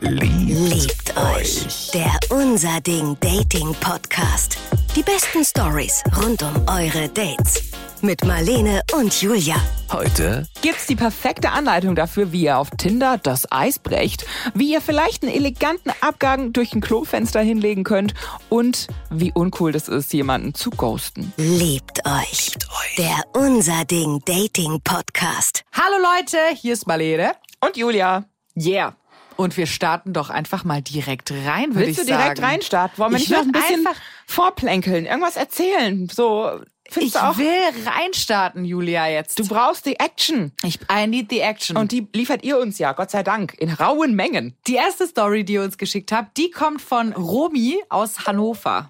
Liebt euch. Der Unser Ding Dating Podcast. Die besten Stories rund um eure Dates. Mit Marlene und Julia. Heute gibt's die perfekte Anleitung dafür, wie ihr auf Tinder das Eis brecht, wie ihr vielleicht einen eleganten Abgang durch ein Klofenster hinlegen könnt und wie uncool das ist, jemanden zu ghosten. Liebt euch. Liebt euch. Der Unser Ding Dating Podcast. Hallo Leute, hier ist Marlene. Und Julia, Yeah. Und wir starten doch einfach mal direkt rein, würde ich willst du sagen. direkt reinstarten? Wollen wir Ich nicht noch ein bisschen einfach- vorplänkeln, irgendwas erzählen? So, findest Ich du auch? will reinstarten, Julia, jetzt. Du brauchst die Action. ich, I need the action. Und die liefert ihr uns ja, Gott sei Dank, in rauen Mengen. die erste Story, die ihr uns geschickt habt, die kommt von Romy aus Hannover.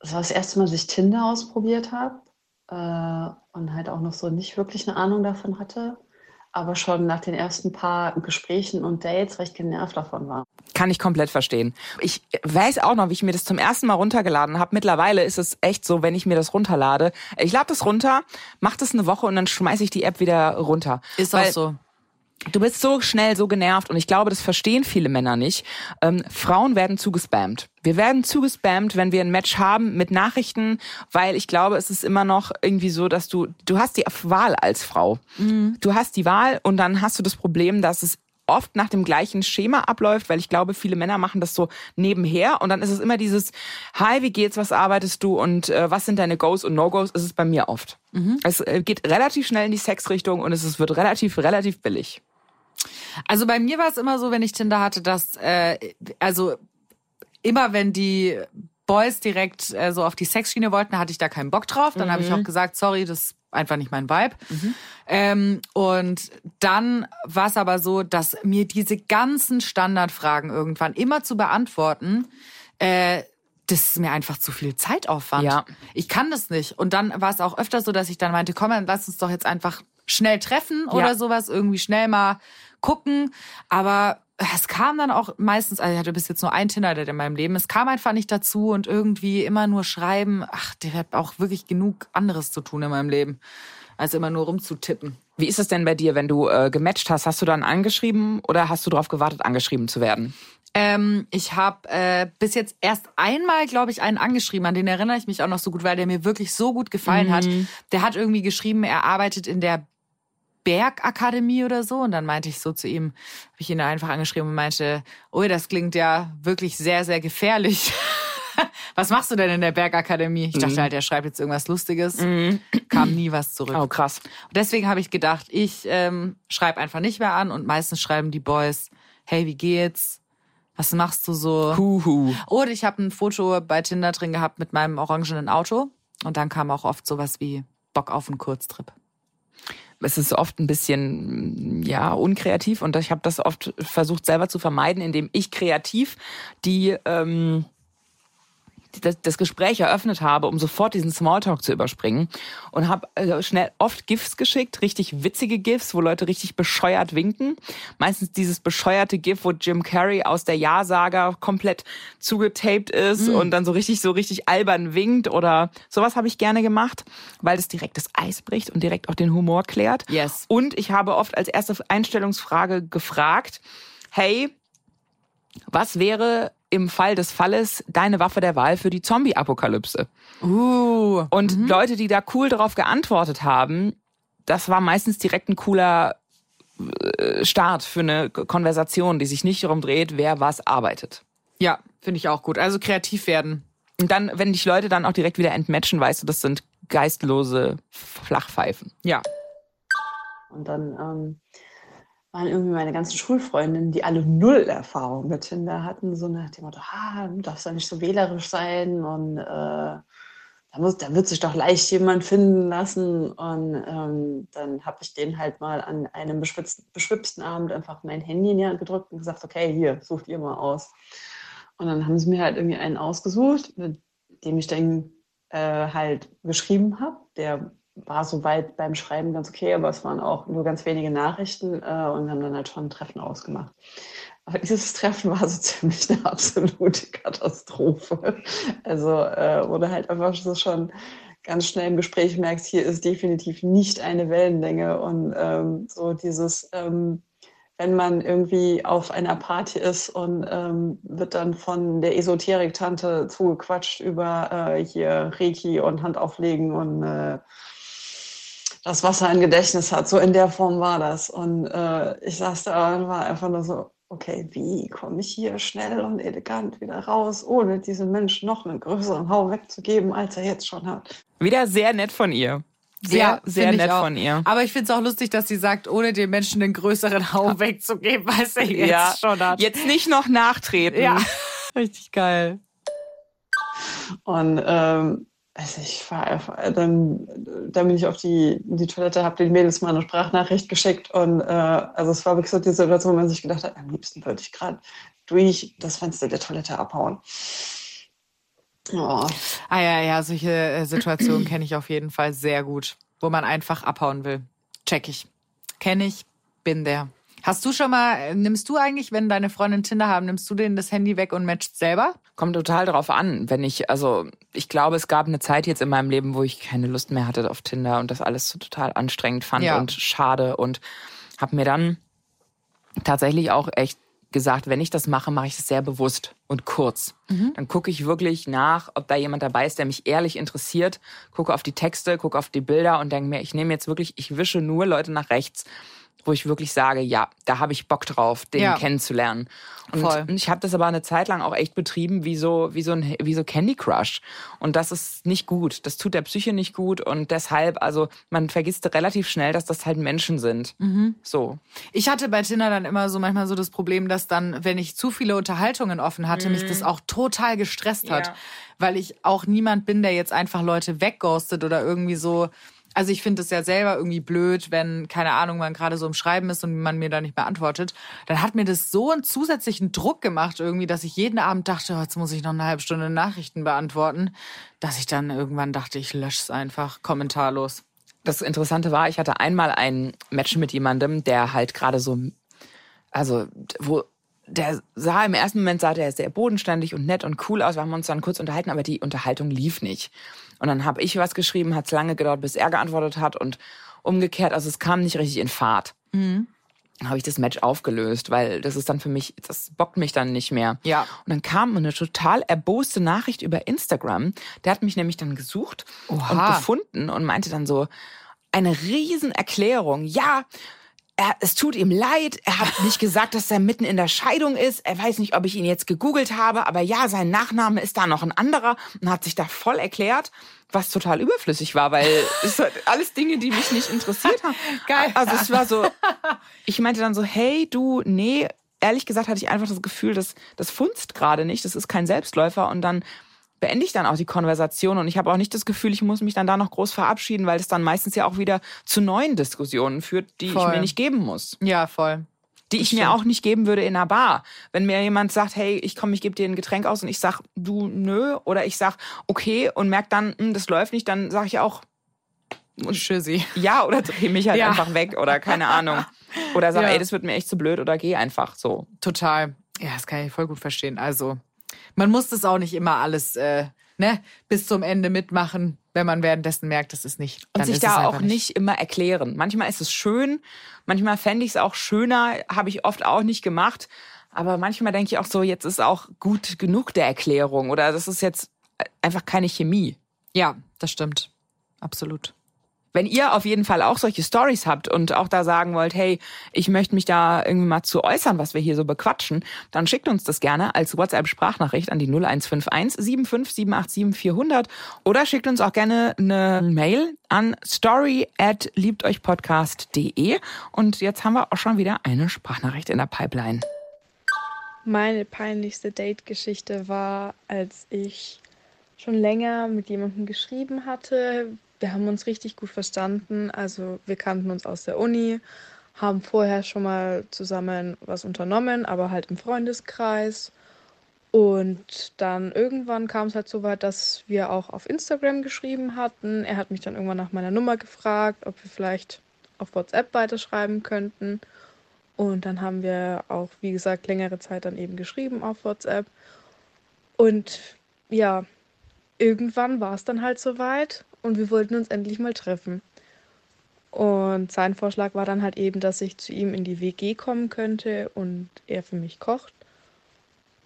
Das war das erste Mal, dass ich Tinder ausprobiert habe äh, und halt auch noch so nicht wirklich eine Ahnung davon hatte. Aber schon nach den ersten paar Gesprächen und Dates recht genervt davon war. Kann ich komplett verstehen. Ich weiß auch noch, wie ich mir das zum ersten Mal runtergeladen habe. Mittlerweile ist es echt so, wenn ich mir das runterlade, ich lade das runter, mach das eine Woche und dann schmeiße ich die App wieder runter. Ist Weil auch so. Du bist so schnell so genervt und ich glaube, das verstehen viele Männer nicht. Ähm, Frauen werden zugespammt. Wir werden zugespammt, wenn wir ein Match haben mit Nachrichten, weil ich glaube, es ist immer noch irgendwie so, dass du, du hast die Wahl als Frau. Du hast die Wahl und dann hast du das Problem, dass es oft nach dem gleichen Schema abläuft, weil ich glaube, viele Männer machen das so nebenher und dann ist es immer dieses Hi, wie geht's, was arbeitest du und äh, was sind deine Goes und No-Goes, ist es bei mir oft. Es äh, geht relativ schnell in die Sexrichtung und es wird relativ, relativ billig. Also bei mir war es immer so, wenn ich Tinder hatte, dass, äh, also immer wenn die Boys direkt äh, so auf die Sexschiene wollten, hatte ich da keinen Bock drauf. Dann habe ich auch gesagt, sorry, das einfach nicht mein Vibe. Ähm, und dann war es aber so, dass mir diese ganzen Standardfragen irgendwann immer zu beantworten, äh, das ist mir einfach zu viel Zeitaufwand. Ja. Ich kann das nicht. Und dann war es auch öfter so, dass ich dann meinte, komm, dann lass uns doch jetzt einfach schnell treffen oder Ja. sowas, irgendwie schnell mal gucken. Aber es kam dann auch meistens, also ich hatte bis jetzt nur ein Tinder-Date in meinem Leben, es kam einfach nicht dazu und irgendwie immer nur schreiben, ach, der hat auch wirklich genug anderes zu tun in meinem Leben, als immer nur rumzutippen. Wie ist es denn bei dir, wenn du äh, gematcht hast? Hast du dann angeschrieben oder hast du darauf gewartet, angeschrieben zu werden? Ähm, ich habe äh, bis jetzt erst einmal, glaube ich, einen angeschrieben, an den erinnere ich mich auch noch so gut, weil der mir wirklich so gut gefallen hat. Der hat irgendwie geschrieben, er arbeitet in der Bergakademie oder so. Und dann meinte ich so zu ihm, habe ich ihn einfach angeschrieben und meinte, oh, das klingt ja wirklich sehr, sehr gefährlich. Was machst du denn in der Bergakademie? Ich dachte halt, er schreibt jetzt irgendwas Lustiges. Kam nie was zurück. Oh, krass. Und deswegen habe ich gedacht, ich ähm, schreibe einfach nicht mehr an und meistens schreiben die Boys, hey, wie geht's? Was machst du so? Huhu. Und ich habe ein Foto bei Tinder drin gehabt mit meinem orangenen Auto. Und dann kam auch oft sowas wie Bock auf einen Kurztrip. Es ist oft ein bisschen ja unkreativ und ich habe das oft versucht selber zu vermeiden, indem ich kreativ die ähm, das, das Gespräch eröffnet habe, um sofort diesen Smalltalk zu überspringen und habe äh, schnell oft GIFs geschickt, richtig witzige GIFs, wo Leute richtig bescheuert winken. Meistens dieses bescheuerte GIF, wo Jim Carrey aus der Ja-Saga komplett zugetaped ist und dann so richtig so richtig albern winkt oder sowas habe ich gerne gemacht, weil das direkt das Eis bricht und direkt auch den Humor klärt. Yes. Und ich habe oft als erste Einstellungsfrage gefragt, hey, was wäre im Fall des Falles deine Waffe der Wahl für die Zombie-Apokalypse? Uh. Und Leute, die da cool darauf geantwortet haben, das war meistens direkt ein cooler äh, Start für eine Konversation, die sich nicht darum dreht, wer was arbeitet. Ja, finde ich auch gut. Also kreativ werden. Und dann, wenn dich Leute dann auch direkt wieder entmatchen, weißt du, das sind geistlose Flachpfeifen. Ja. Und dann ähm, waren irgendwie meine ganzen Schulfreundinnen, die alle null Erfahrung mit Tinder hatten, so nach dem Motto, ah, du darfst doch nicht so wählerisch sein und äh, da, muss, da wird sich doch leicht jemand finden lassen. Und ähm, dann habe ich denen halt mal an einem beschwipsten Abend einfach mein Handy in die Hand gedrückt und gesagt, okay, hier, sucht ihr mal aus. Und dann haben sie mir halt irgendwie einen ausgesucht, mit dem ich dann äh, halt geschrieben habe. Der war soweit beim Schreiben ganz okay, aber es waren auch nur ganz wenige Nachrichten äh, und haben dann halt schon ein Treffen ausgemacht. Aber dieses Treffen war so ziemlich eine absolute Katastrophe. Also, äh, du halt einfach so schon ganz schnell im Gespräch merkst, hier ist definitiv nicht eine Wellenlänge und ähm, so dieses, ähm, wenn man irgendwie auf einer Party ist und ähm, wird dann von der Esoterik-Tante zugequatscht über äh, hier Reiki und Handauflegen und äh, das Wasser im Gedächtnis hat. So in der Form war das. Und äh, ich saß da und war einfach nur so, okay, wie komme ich hier schnell und elegant wieder raus, ohne diesem Menschen noch einen größeren Hau wegzugeben, als er jetzt schon hat. Wieder sehr nett von ihr. Sehr, ja, sehr nett von ihr. Aber ich finde es auch lustig, dass sie sagt, ohne den Menschen den größeren Hau wegzugeben, als er jetzt ja. schon hat. Jetzt nicht noch nachtreten. Ja, richtig geil. Und ähm, also ich war einfach, dann, dann bin ich auf die, die Toilette, habe den Mädels mal eine Sprachnachricht geschickt und äh, also es war wirklich so die Situation, wo man sich gedacht hat, am liebsten würde ich gerade durch das Fenster der Toilette abhauen. Oh. Ah ja, ja, solche äh, Situationen kenne ich auf jeden Fall sehr gut, wo man einfach abhauen will. Check ich. Kenne ich, bin der. Hast du schon mal, äh, nimmst du eigentlich, wenn deine Freundin Tinder haben, nimmst du denen das Handy weg und matchst selber? Kommt total drauf an. Wenn ich, also ich glaube, es gab eine Zeit jetzt in meinem Leben, wo ich keine Lust mehr hatte auf Tinder und das alles so total anstrengend fand ja. und schade und habe mir dann tatsächlich auch echt gesagt, wenn ich das mache, mache ich es sehr bewusst und kurz. Mhm. Dann gucke ich wirklich nach, ob da jemand dabei ist, der mich ehrlich interessiert, gucke auf die Texte, gucke auf die Bilder und denke mir, ich nehme jetzt wirklich, ich wische nur Leute nach rechts wo ich wirklich sage, ja, da habe ich Bock drauf, den ja. kennenzulernen. Und Voll. ich habe das aber eine Zeit lang auch echt betrieben wie so, wie so ein wie so Candy Crush. Und das ist nicht gut. Das tut der Psyche nicht gut. Und deshalb, also man vergisst relativ schnell, dass das halt Menschen sind. Mhm. So. Ich hatte bei Tinder dann immer so manchmal so das Problem, dass dann, wenn ich zu viele Unterhaltungen offen hatte, mhm. mich das auch total gestresst hat. Ja. Weil ich auch niemand bin, der jetzt einfach Leute wegghostet oder irgendwie so also ich finde es ja selber irgendwie blöd, wenn, keine Ahnung, man gerade so im Schreiben ist und man mir da nicht beantwortet. Dann hat mir das so einen zusätzlichen Druck gemacht irgendwie, dass ich jeden Abend dachte, oh, jetzt muss ich noch eine halbe Stunde Nachrichten beantworten, dass ich dann irgendwann dachte, ich lösche es einfach kommentarlos. Das Interessante war, ich hatte einmal ein Match mit jemandem, der halt gerade so, also wo der sah im ersten Moment sah der sehr bodenständig und nett und cool aus. Wir haben uns dann kurz unterhalten, aber die Unterhaltung lief nicht. Und dann habe ich was geschrieben, hat es lange gedauert, bis er geantwortet hat und umgekehrt. Also es kam nicht richtig in Fahrt. Mhm. Dann habe ich das Match aufgelöst, weil das ist dann für mich, das bockt mich dann nicht mehr. Ja. Und dann kam eine total erboste Nachricht über Instagram. Der hat mich nämlich dann gesucht Oha. und gefunden und meinte dann so, eine Riesenerklärung. Ja, er, es tut ihm leid. Er hat nicht gesagt, dass er mitten in der Scheidung ist. Er weiß nicht, ob ich ihn jetzt gegoogelt habe, aber ja, sein Nachname ist da noch ein anderer und hat sich da voll erklärt, was total überflüssig war, weil es hat alles Dinge, die mich nicht interessiert haben. Geil. Also es war so, ich meinte dann so, hey, du, nee, ehrlich gesagt hatte ich einfach das Gefühl, dass das funzt gerade nicht, das ist kein Selbstläufer und dann beende ich dann auch die Konversation und ich habe auch nicht das Gefühl, ich muss mich dann da noch groß verabschieden, weil es dann meistens ja auch wieder zu neuen Diskussionen führt, die voll. ich mir nicht geben muss. Ja, voll. Die ich mir auch nicht geben würde in einer Bar. Wenn mir jemand sagt, hey, ich komme, ich gebe dir ein Getränk aus und ich sag, du nö, oder ich sag, okay, und merk dann, hm, das läuft nicht, dann sage ich auch, und Tschüssi. Ja, oder dreh mich halt ja. einfach weg oder keine Ahnung. Oder sag, ja. ey, das wird mir echt zu blöd oder geh einfach so. Total. Ja, das kann ich voll gut verstehen. Also, man muss das auch nicht immer alles äh, ne, bis zum Ende mitmachen, wenn man währenddessen merkt, das ist nicht. Und sich da auch nicht. nicht immer erklären. Manchmal ist es schön, manchmal fände ich es auch schöner, habe ich oft auch nicht gemacht. Aber manchmal denke ich auch so, jetzt ist auch gut genug der Erklärung oder das ist jetzt einfach keine Chemie. Ja, das stimmt. Absolut. Wenn ihr auf jeden Fall auch solche Stories habt und auch da sagen wollt, hey, ich möchte mich da irgendwie mal zu äußern, was wir hier so bequatschen, dann schickt uns das gerne als WhatsApp-Sprachnachricht an die 0151 75787 400 oder schickt uns auch gerne eine Mail an story at liebteuchpodcast.de und jetzt haben wir auch schon wieder eine Sprachnachricht in der Pipeline. Meine peinlichste Date-Geschichte war, als ich schon länger mit jemandem geschrieben hatte, wir haben uns richtig gut verstanden. Also wir kannten uns aus der Uni, haben vorher schon mal zusammen was unternommen, aber halt im Freundeskreis. Und dann irgendwann kam es halt so weit, dass wir auch auf Instagram geschrieben hatten. Er hat mich dann irgendwann nach meiner Nummer gefragt, ob wir vielleicht auf WhatsApp weiterschreiben könnten. Und dann haben wir auch, wie gesagt, längere Zeit dann eben geschrieben auf WhatsApp. Und ja, irgendwann war es dann halt soweit und wir wollten uns endlich mal treffen. Und sein Vorschlag war dann halt eben, dass ich zu ihm in die WG kommen könnte und er für mich kocht.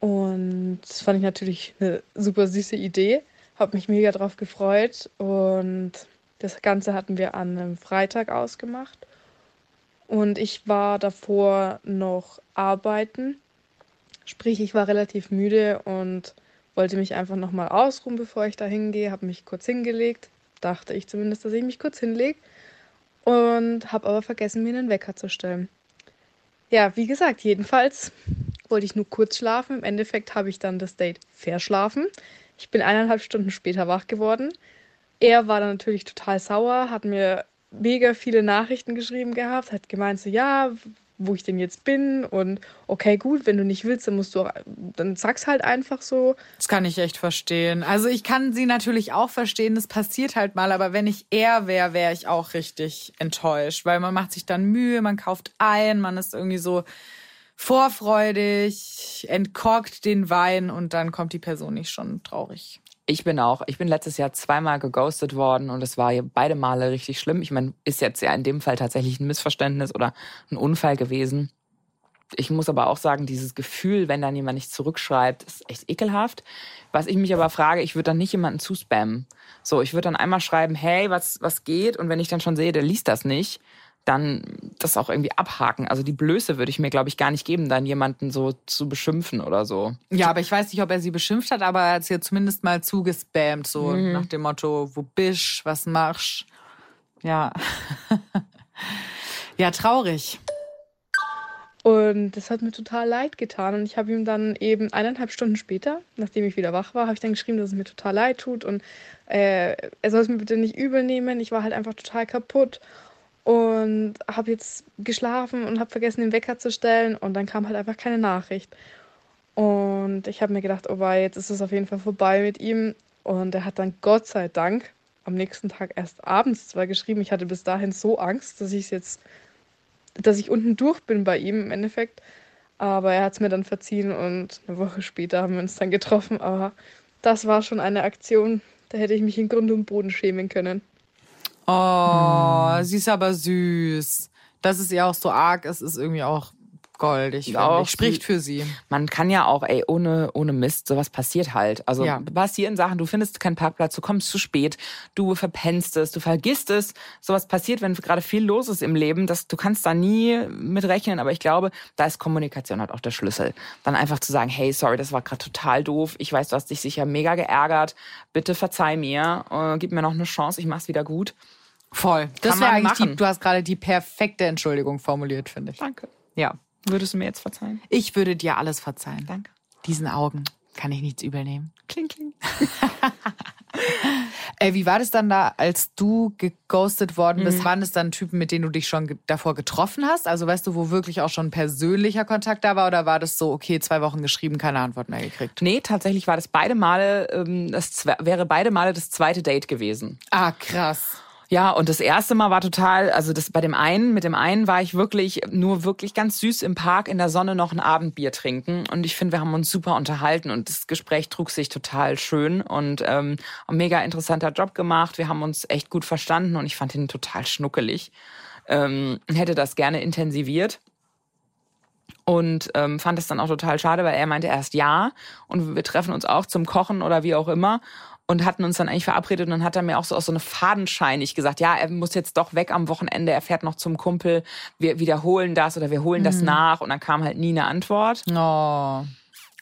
Und das fand ich natürlich eine super süße Idee. Habe mich mega drauf gefreut. Und das Ganze hatten wir an einem Freitag ausgemacht. Und ich war davor noch arbeiten. Sprich, ich war relativ müde und wollte mich einfach nochmal ausruhen, bevor ich da hingehe. Habe mich kurz hingelegt. Dachte ich zumindest, dass ich mich kurz hinlege. Und habe aber vergessen, mir einen Wecker zu stellen. Ja, wie gesagt, jedenfalls wollte ich nur kurz schlafen. Im Endeffekt habe ich dann das Date verschlafen. Ich bin eineinhalb Stunden später wach geworden. Er war dann natürlich total sauer, hat mir mega viele Nachrichten geschrieben gehabt, hat gemeint so, ja, wo ich denn jetzt bin und okay, gut, wenn du nicht willst, dann musst du auch, dann sag's halt einfach so. Das kann ich echt verstehen. Also ich kann sie natürlich auch verstehen, das passiert halt mal, aber wenn ich er wäre, wäre ich auch richtig enttäuscht, weil man macht sich dann Mühe, man kauft ein, man ist irgendwie so vorfreudig, entkorkt den Wein und dann kommt die Person nicht schon traurig. Ich bin auch. Ich bin letztes Jahr zweimal geghostet worden und es war beide Male richtig schlimm. Ich meine, ist jetzt ja in dem Fall tatsächlich ein Missverständnis oder ein Unfall gewesen. Ich muss aber auch sagen, dieses Gefühl, wenn dann jemand nicht zurückschreibt, ist echt ekelhaft. Was ich mich aber frage, ich würde dann nicht jemanden zuspammen. So, ich würde dann einmal schreiben, hey, was, was geht? Und wenn ich dann schon sehe, der liest das nicht, dann das auch irgendwie abhaken. Also die Blöße würde ich mir, glaube ich, gar nicht geben, dann jemanden so zu beschimpfen oder so. Ja, aber ich weiß nicht, ob er sie beschimpft hat, aber er hat sie ja zumindest mal zugespammt, so mhm. nach dem Motto, wo bist, was machst. Ja. ja, traurig. Und das hat mir total leid getan. Und ich habe ihm dann eben eineinhalb Stunden später, nachdem ich wieder wach war, habe ich dann geschrieben, dass es mir total leid tut und äh, er soll es mir bitte nicht übel nehmen. Ich war halt einfach total kaputt und habe jetzt geschlafen und habe vergessen, den Wecker zu stellen und dann kam halt einfach keine Nachricht. Und ich habe mir gedacht, oh wei, jetzt ist es auf jeden Fall vorbei mit ihm. Und er hat dann Gott sei Dank am nächsten Tag erst abends zwar geschrieben. Ich hatte bis dahin so Angst, dass ich jetzt, dass ich unten durch bin bei ihm im Endeffekt. Aber er hat es mir dann verziehen und eine Woche später haben wir uns dann getroffen. Aber das war schon eine Aktion, da hätte ich mich in Grund und Boden schämen können. Oh, hm. sie ist aber süß. Dass es ihr auch so arg ist, ist irgendwie auch goldig. Auch ich. Spricht für sie. Man kann ja auch, ey, ohne, ohne Mist, sowas passiert halt. Also ja. passieren Sachen, du findest keinen Parkplatz, du kommst zu spät, du verpennst es, du vergisst es. Sowas passiert, wenn gerade viel los ist im Leben. Das, du kannst da nie mit rechnen, aber ich glaube, da ist Kommunikation halt auch der Schlüssel. Dann einfach zu sagen, hey, sorry, das war gerade total doof. Ich weiß, du hast dich sicher mega geärgert. Bitte verzeih mir, äh, gib mir noch eine Chance, ich mach's wieder gut. Voll. Das wäre eigentlich die, du hast gerade die perfekte Entschuldigung formuliert, finde ich. Danke. Ja. Würdest du mir jetzt verzeihen? Ich würde dir alles verzeihen. Danke. Diesen Augen kann ich nichts übernehmen. Kling, kling. äh, wie war das dann da, als du geghostet worden bist? Mhm. Waren es dann Typen, mit denen du dich schon ge davor getroffen hast? Also weißt du, wo wirklich auch schon persönlicher Kontakt da war? Oder war das so, okay, zwei Wochen geschrieben, keine Antwort mehr gekriegt? Nee, tatsächlich war das beide Male, ähm, das wäre beide Male das zweite Date gewesen. Ah, krass. Ja, und das erste Mal war total, also das bei dem einen, mit dem einen war ich wirklich nur wirklich ganz süß im Park in der Sonne noch ein Abendbier trinken. Und ich finde, wir haben uns super unterhalten und das Gespräch trug sich total schön und ähm, mega interessanter Job gemacht. Wir haben uns echt gut verstanden und ich fand ihn total schnuckelig. Ähm, hätte das gerne intensiviert und ähm, fand es dann auch total schade, weil er meinte erst ja und wir treffen uns auch zum Kochen oder wie auch immer und hatten uns dann eigentlich verabredet und dann hat er mir auch so aus so eine fadenscheinig gesagt, ja, er muss jetzt doch weg am Wochenende, er fährt noch zum Kumpel, wir wiederholen das oder wir holen mhm. das nach und dann kam halt nie eine Antwort. Oh.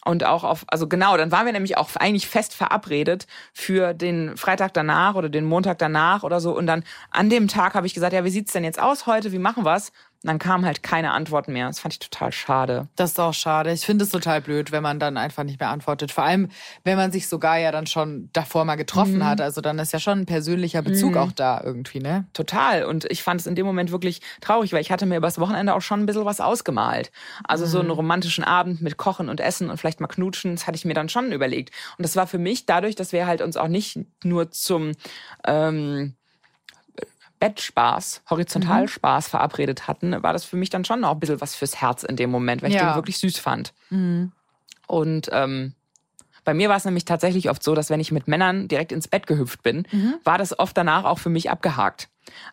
Und auch auf, also genau, dann waren wir nämlich auch eigentlich fest verabredet für den Freitag danach oder den Montag danach oder so. Und dann an dem Tag habe ich gesagt, ja, wie sieht's denn jetzt aus heute? Wie machen wir's? Und dann kam halt keine Antwort mehr. Das fand ich total schade. Das ist auch schade. Ich finde es total blöd, wenn man dann einfach nicht mehr antwortet. Vor allem, wenn man sich sogar ja dann schon davor mal getroffen mhm. hat. Also dann ist ja schon ein persönlicher Bezug mhm. auch da irgendwie, ne? Total. Und ich fand es in dem Moment wirklich traurig, weil ich hatte mir übers Wochenende auch schon ein bisschen was ausgemalt. Also mhm. so einen mhm. romantischen Abend mit Kochen und Essen und vielleicht mal knutschen, das hatte ich mir dann schon überlegt. Und das war für mich dadurch, dass wir halt uns auch nicht nur zum ähm, Bettspaß, Horizontalspaß mhm. verabredet hatten, war das für mich dann schon auch ein bisschen was fürs Herz in dem Moment, weil ich ja. den wirklich süß fand. Mhm. Und ähm, bei mir war es nämlich tatsächlich oft so, dass wenn ich mit Männern direkt ins Bett gehüpft bin, mhm. war das oft danach auch für mich abgehakt.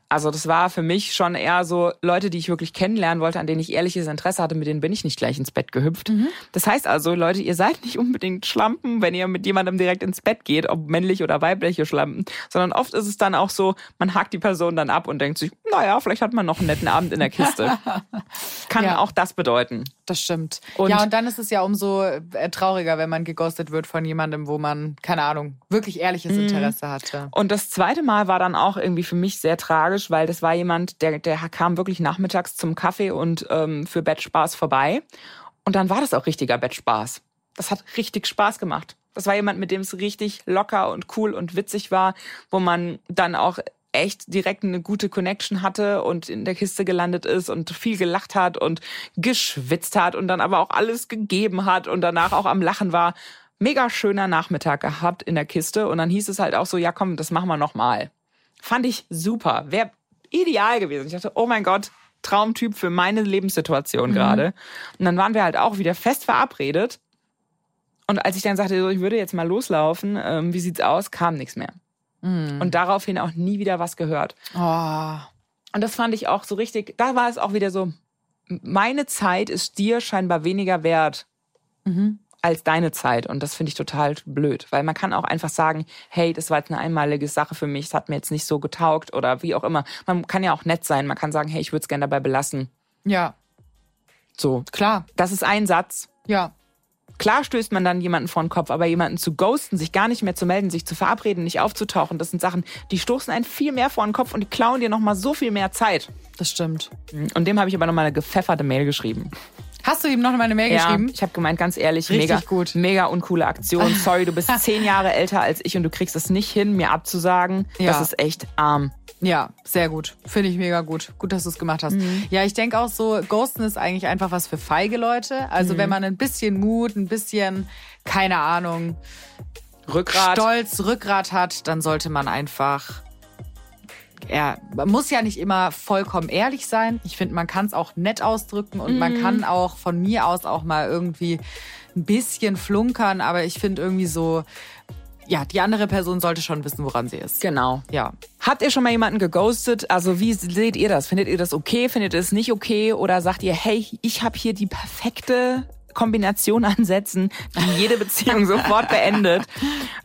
Also das war für mich schon eher so Leute, die ich wirklich kennenlernen wollte, an denen ich ehrliches Interesse hatte, mit denen bin ich nicht gleich ins Bett gehüpft. Mhm. Das heißt also, Leute, ihr seid nicht unbedingt Schlampen, wenn ihr mit jemandem direkt ins Bett geht, ob männlich oder weibliche Schlampen, sondern oft ist es dann auch so, man hakt die Person dann ab und denkt sich, naja, vielleicht hat man noch einen netten Abend in der Kiste. Kann ja. auch das bedeuten. Das stimmt. Und ja, und dann ist es ja umso äh, trauriger, wenn man geghostet wird von jemandem, wo man, keine Ahnung, wirklich ehrliches mhm. Interesse hatte. Und das zweite Mal war dann auch irgendwie für mich sehr tragisch, weil das war jemand, der, der kam wirklich nachmittags zum Kaffee und ähm, für Bettspaß vorbei. Und dann war das auch richtiger Bettspaß. Das hat richtig Spaß gemacht. Das war jemand, mit dem es richtig locker und cool und witzig war, wo man dann auch echt direkt eine gute Connection hatte und in der Kiste gelandet ist und viel gelacht hat und geschwitzt hat und dann aber auch alles gegeben hat und danach auch am Lachen war. Mega schöner Nachmittag gehabt in der Kiste und dann hieß es halt auch so, ja komm, das machen wir nochmal. Fand ich super. Wäre ideal gewesen. Ich dachte, oh mein Gott, Traumtyp für meine Lebenssituation mhm. gerade. Und dann waren wir halt auch wieder fest verabredet. Und als ich dann sagte, ich würde jetzt mal loslaufen, ähm, wie sieht's aus, kam nichts mehr. Mhm. Und daraufhin auch nie wieder was gehört. Oh. Und das fand ich auch so richtig, da war es auch wieder so, meine Zeit ist dir scheinbar weniger wert mhm. als deine Zeit. Und das finde ich total blöd, weil man kann auch einfach sagen, hey, das war jetzt eine einmalige Sache für mich, es hat mir jetzt nicht so getaugt oder wie auch immer. Man kann ja auch nett sein, man kann sagen, hey, ich würde es gerne dabei belassen. Ja. So. Klar. Das ist ein Satz. Ja. Klar stößt man dann jemanden vor den Kopf, aber jemanden zu ghosten, sich gar nicht mehr zu melden, sich zu verabreden, nicht aufzutauchen, das sind Sachen, die stoßen einen viel mehr vor den Kopf und die klauen dir nochmal so viel mehr Zeit. Das stimmt. Und dem habe ich aber nochmal eine gepfefferte Mail geschrieben. Hast du ihm noch mal eine Mail ja, geschrieben? Ich habe gemeint, ganz ehrlich, Richtig mega gut. mega uncoole Aktion. Sorry, du bist zehn Jahre älter als ich und du kriegst es nicht hin, mir abzusagen. Ja. Das ist echt arm. Ja, sehr gut. Finde ich mega gut. Gut, dass du es gemacht hast. Mhm. Ja, ich denke auch so, Ghosten ist eigentlich einfach was für feige Leute. Also mhm. wenn man ein bisschen Mut, ein bisschen, keine Ahnung, Rückgrat. Stolz, Rückgrat hat, dann sollte man einfach er muss ja nicht immer vollkommen ehrlich sein. Ich finde, man kann es auch nett ausdrücken und mhm. man kann auch von mir aus auch mal irgendwie ein bisschen flunkern, aber ich finde irgendwie so, ja, die andere Person sollte schon wissen, woran sie ist. Genau. Ja. Habt ihr schon mal jemanden geghostet? Also wie seht ihr das? Findet ihr das okay? Findet ihr es nicht okay? Oder sagt ihr, hey, ich habe hier die perfekte Kombination an Sätzen, die jede Beziehung sofort beendet,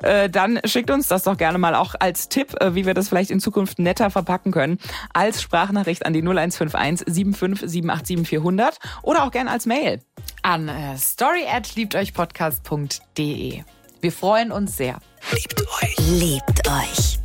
äh, dann schickt uns das doch gerne mal auch als Tipp, äh, wie wir das vielleicht in Zukunft netter verpacken können, als Sprachnachricht an die 0151 75 787 400 oder auch gerne als Mail. An äh, story at liebteuchpodcast.de. Wir freuen uns sehr. Liebt euch. Liebt euch.